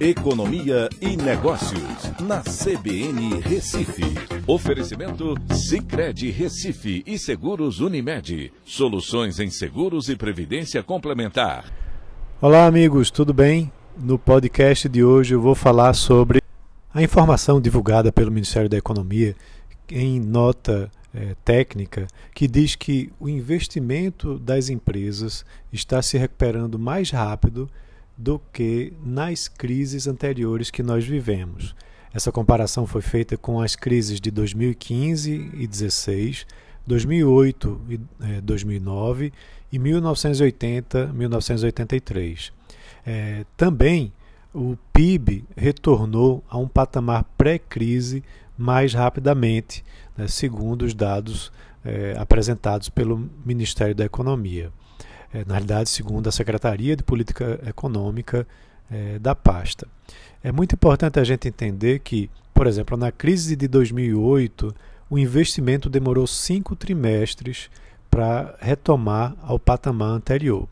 Economia e Negócios, na CBN Recife. Oferecimento Cicred Recife e Seguros Unimed. Soluções em seguros e previdência complementar. Olá, amigos, tudo bem? No podcast de hoje eu vou falar sobre a informação divulgada pelo Ministério da Economia em nota é, técnica que diz que o investimento das empresas está se recuperando mais rápido do que nas crises anteriores que nós vivemos. Essa comparação foi feita com as crises de 2015 e 16, 2008 e 2009 e 1980-1983. É, também o PIB retornou a um patamar pré-crise mais rapidamente, né, segundo os dados é, apresentados pelo Ministério da Economia é, na realidade, segundo a Secretaria de Política Econômica é, da pasta. É muito importante a gente entender que, por exemplo, na crise de 2008, o investimento demorou cinco trimestres para retomar ao patamar anterior.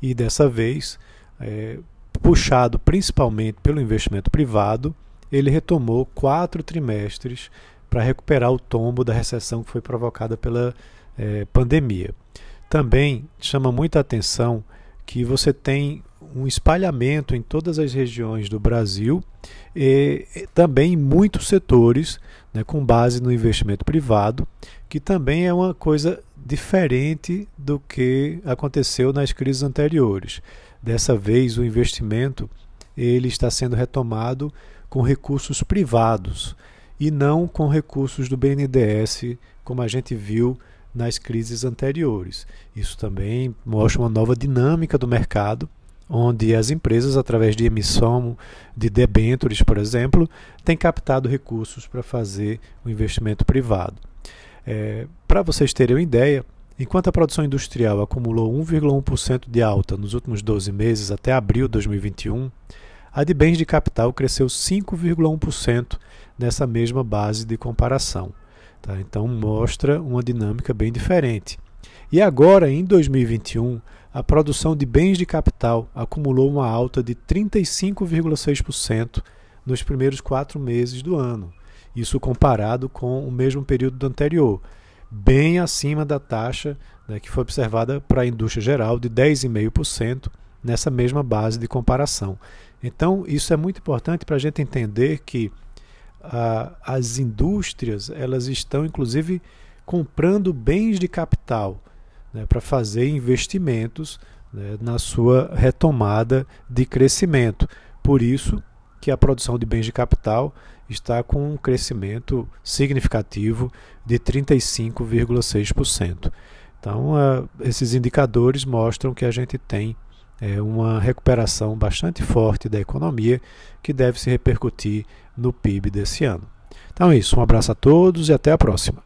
E dessa vez, é, puxado principalmente pelo investimento privado, ele retomou quatro trimestres para recuperar o tombo da recessão que foi provocada pela é, pandemia. Também chama muita atenção que você tem um espalhamento em todas as regiões do Brasil e também em muitos setores, né, com base no investimento privado, que também é uma coisa diferente do que aconteceu nas crises anteriores. Dessa vez, o investimento ele está sendo retomado com recursos privados e não com recursos do BNDES, como a gente viu nas crises anteriores. Isso também mostra uma nova dinâmica do mercado, onde as empresas, através de emissão de debêntures, por exemplo, têm captado recursos para fazer o investimento privado. É, para vocês terem uma ideia, enquanto a produção industrial acumulou 1,1% de alta nos últimos 12 meses até abril de 2021, a de bens de capital cresceu 5,1% nessa mesma base de comparação. Tá? Então mostra uma dinâmica bem diferente. E agora, em 2021, a produção de bens de capital acumulou uma alta de 35,6% nos primeiros quatro meses do ano. Isso comparado com o mesmo período do anterior, bem acima da taxa né, que foi observada para a indústria geral de 10,5% nessa mesma base de comparação. Então, isso é muito importante para a gente entender que as indústrias elas estão inclusive comprando bens de capital né, para fazer investimentos né, na sua retomada de crescimento. Por isso que a produção de bens de capital está com um crescimento significativo de 35,6%. Então, uh, esses indicadores mostram que a gente tem é, uma recuperação bastante forte da economia que deve se repercutir no PIB desse ano. Então é isso, um abraço a todos e até a próxima.